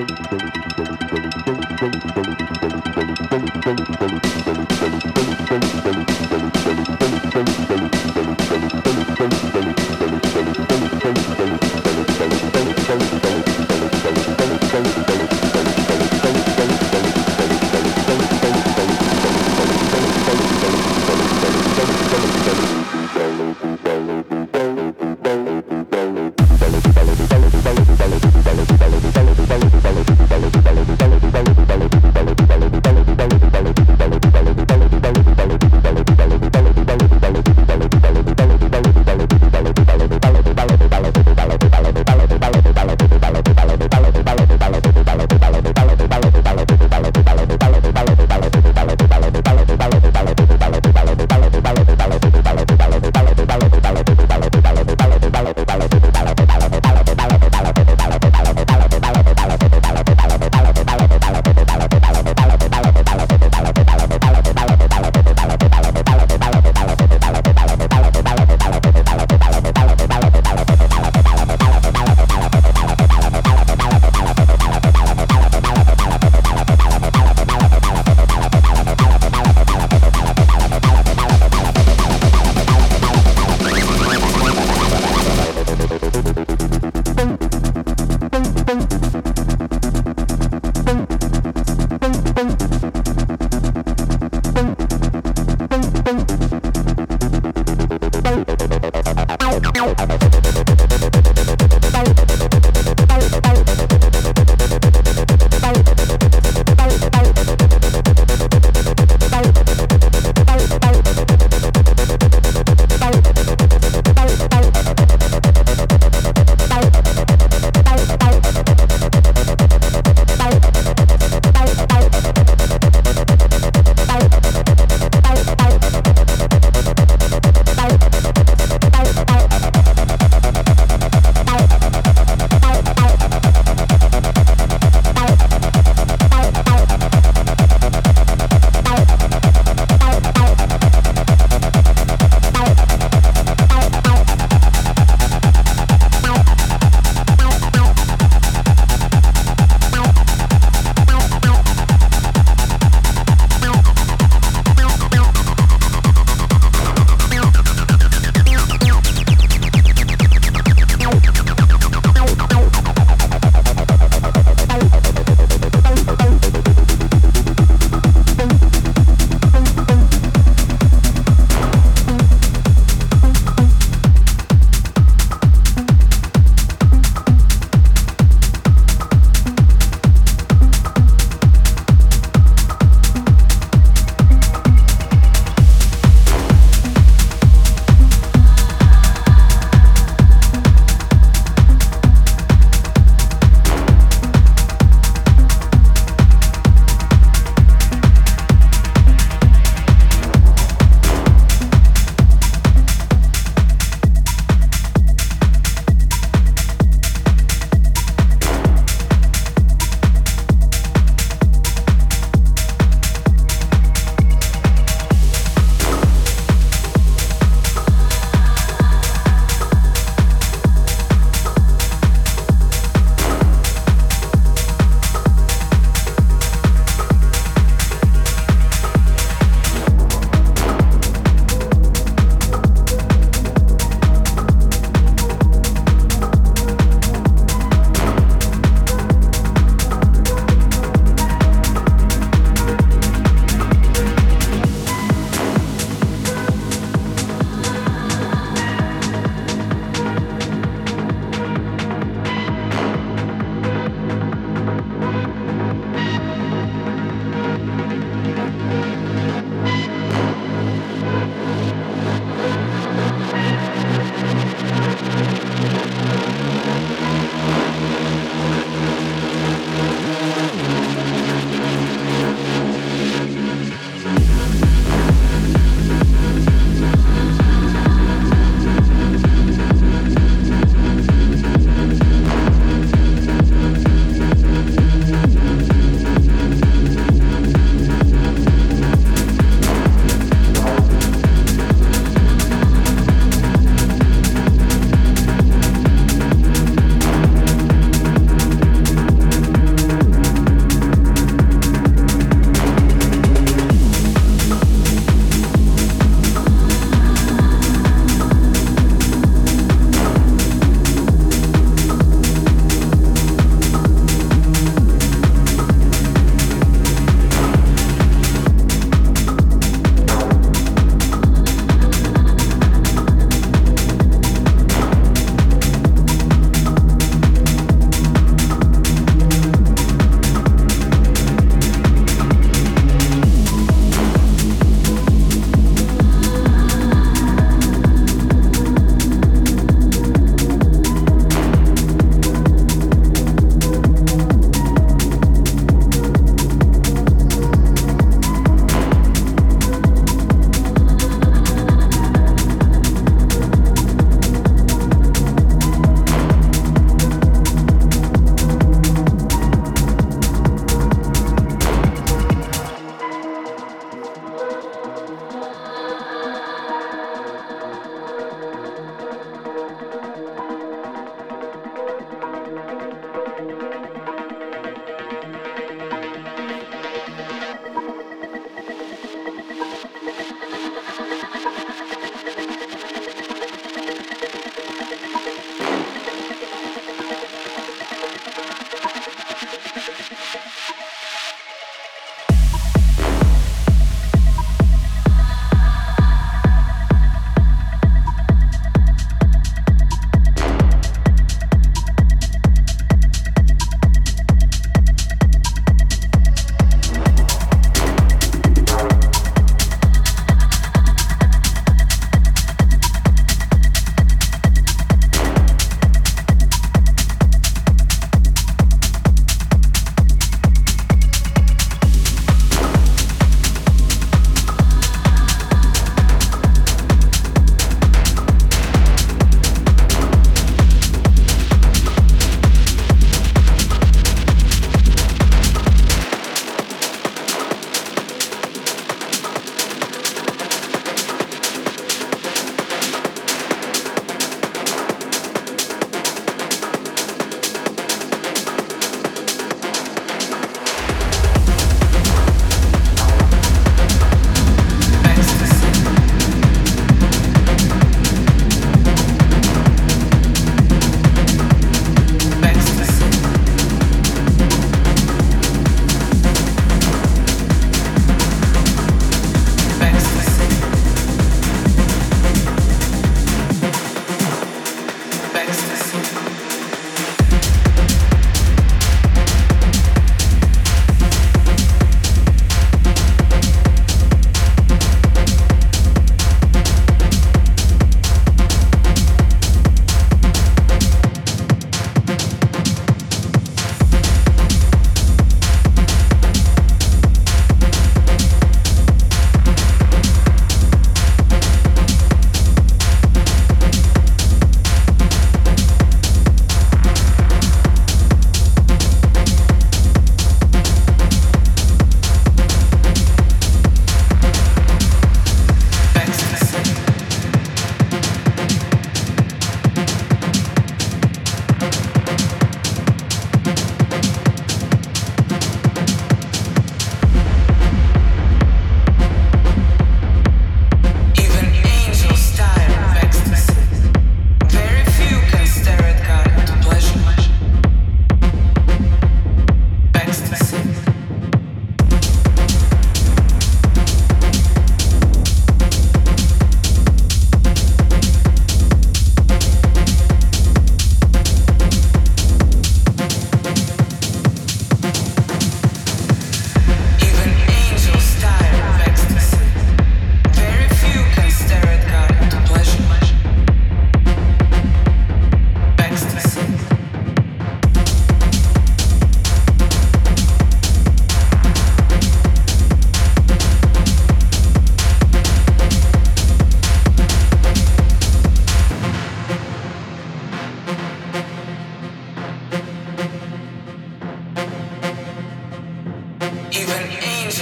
Thank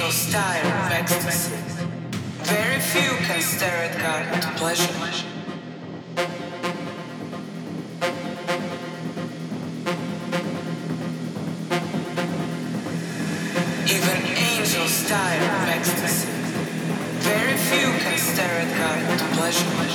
unusual style of ecstasy. Very few can stare at God with pleasure. Even angels style of ecstasy. Very few can stare at God with pleasure.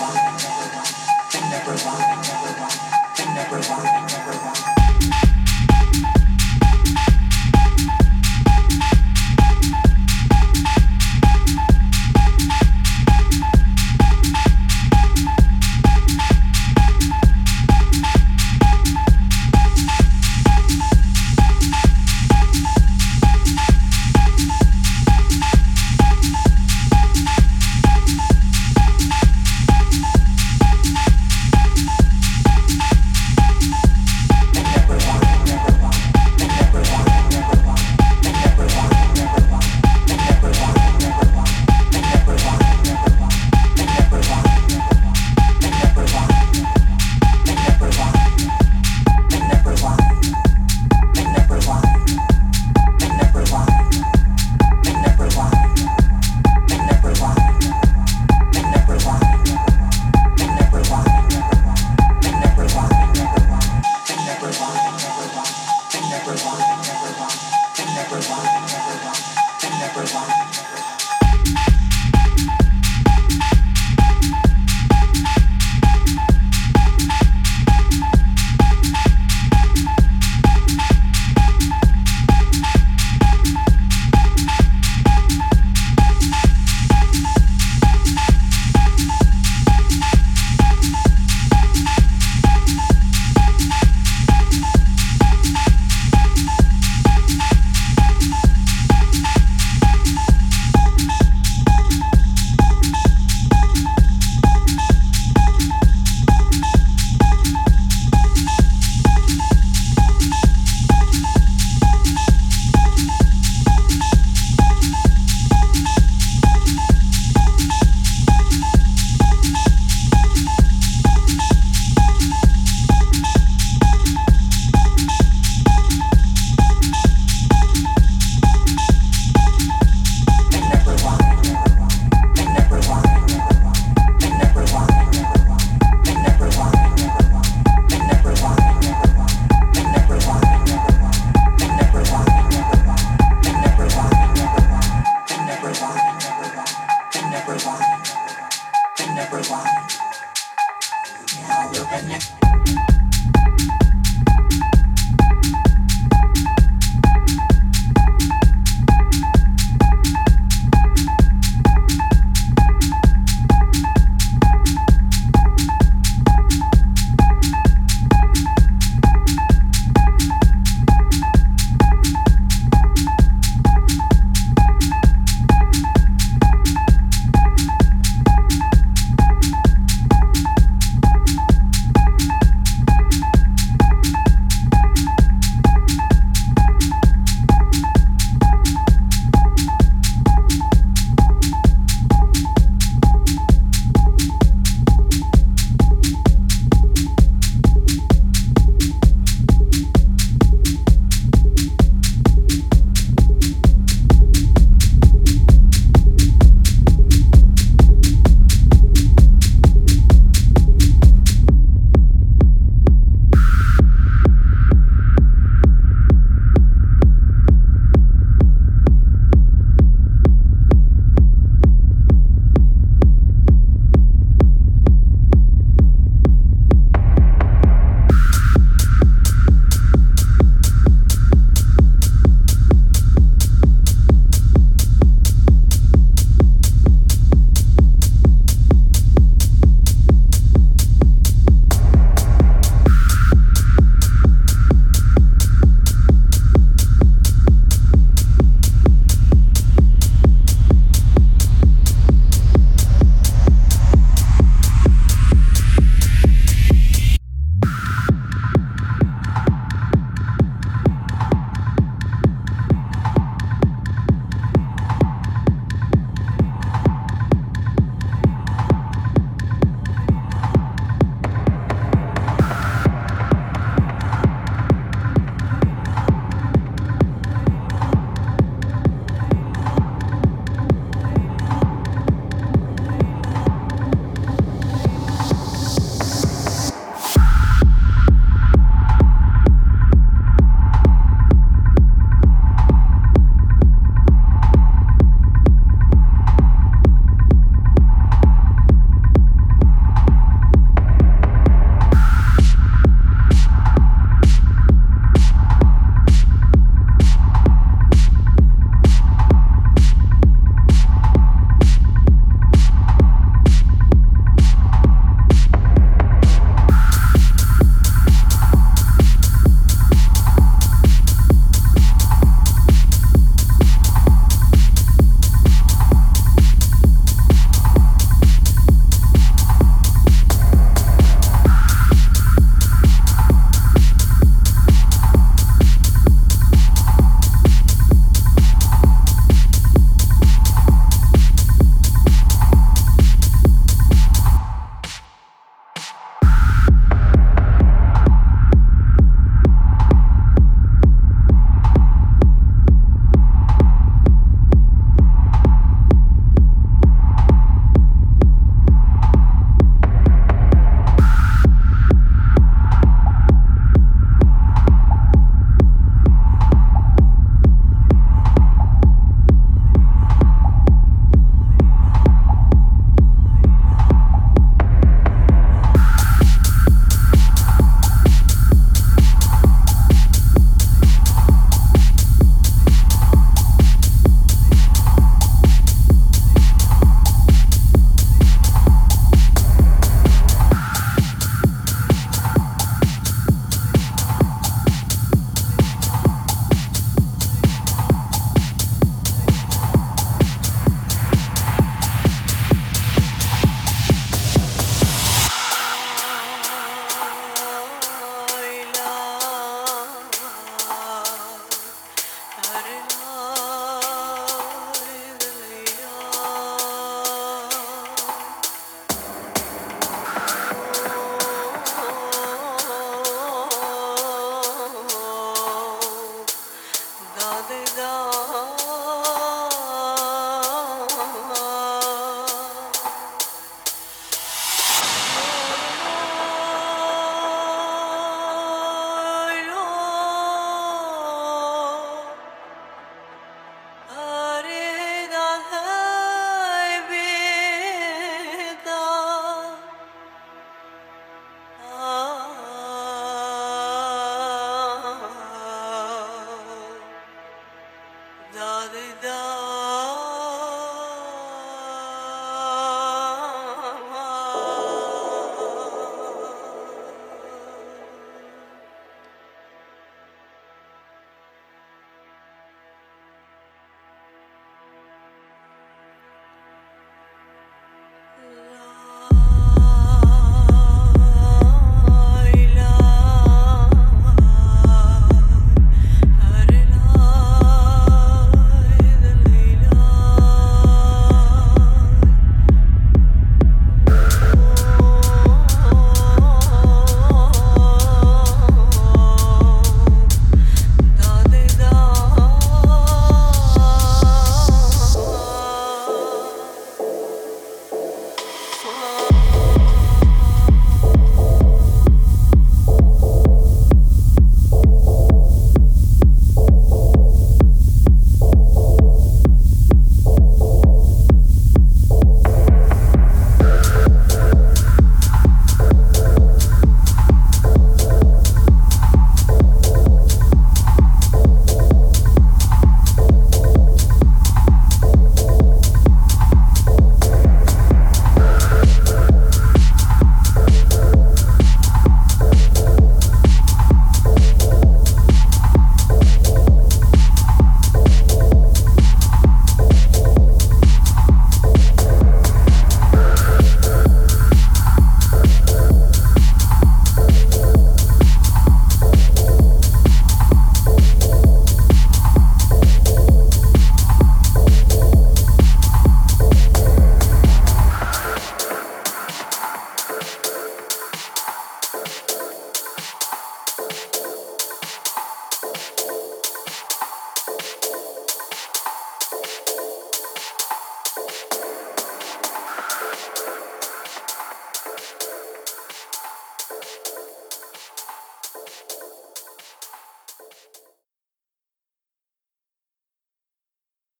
one, they never one, they never one, they never one. Everyone. Now we're connected.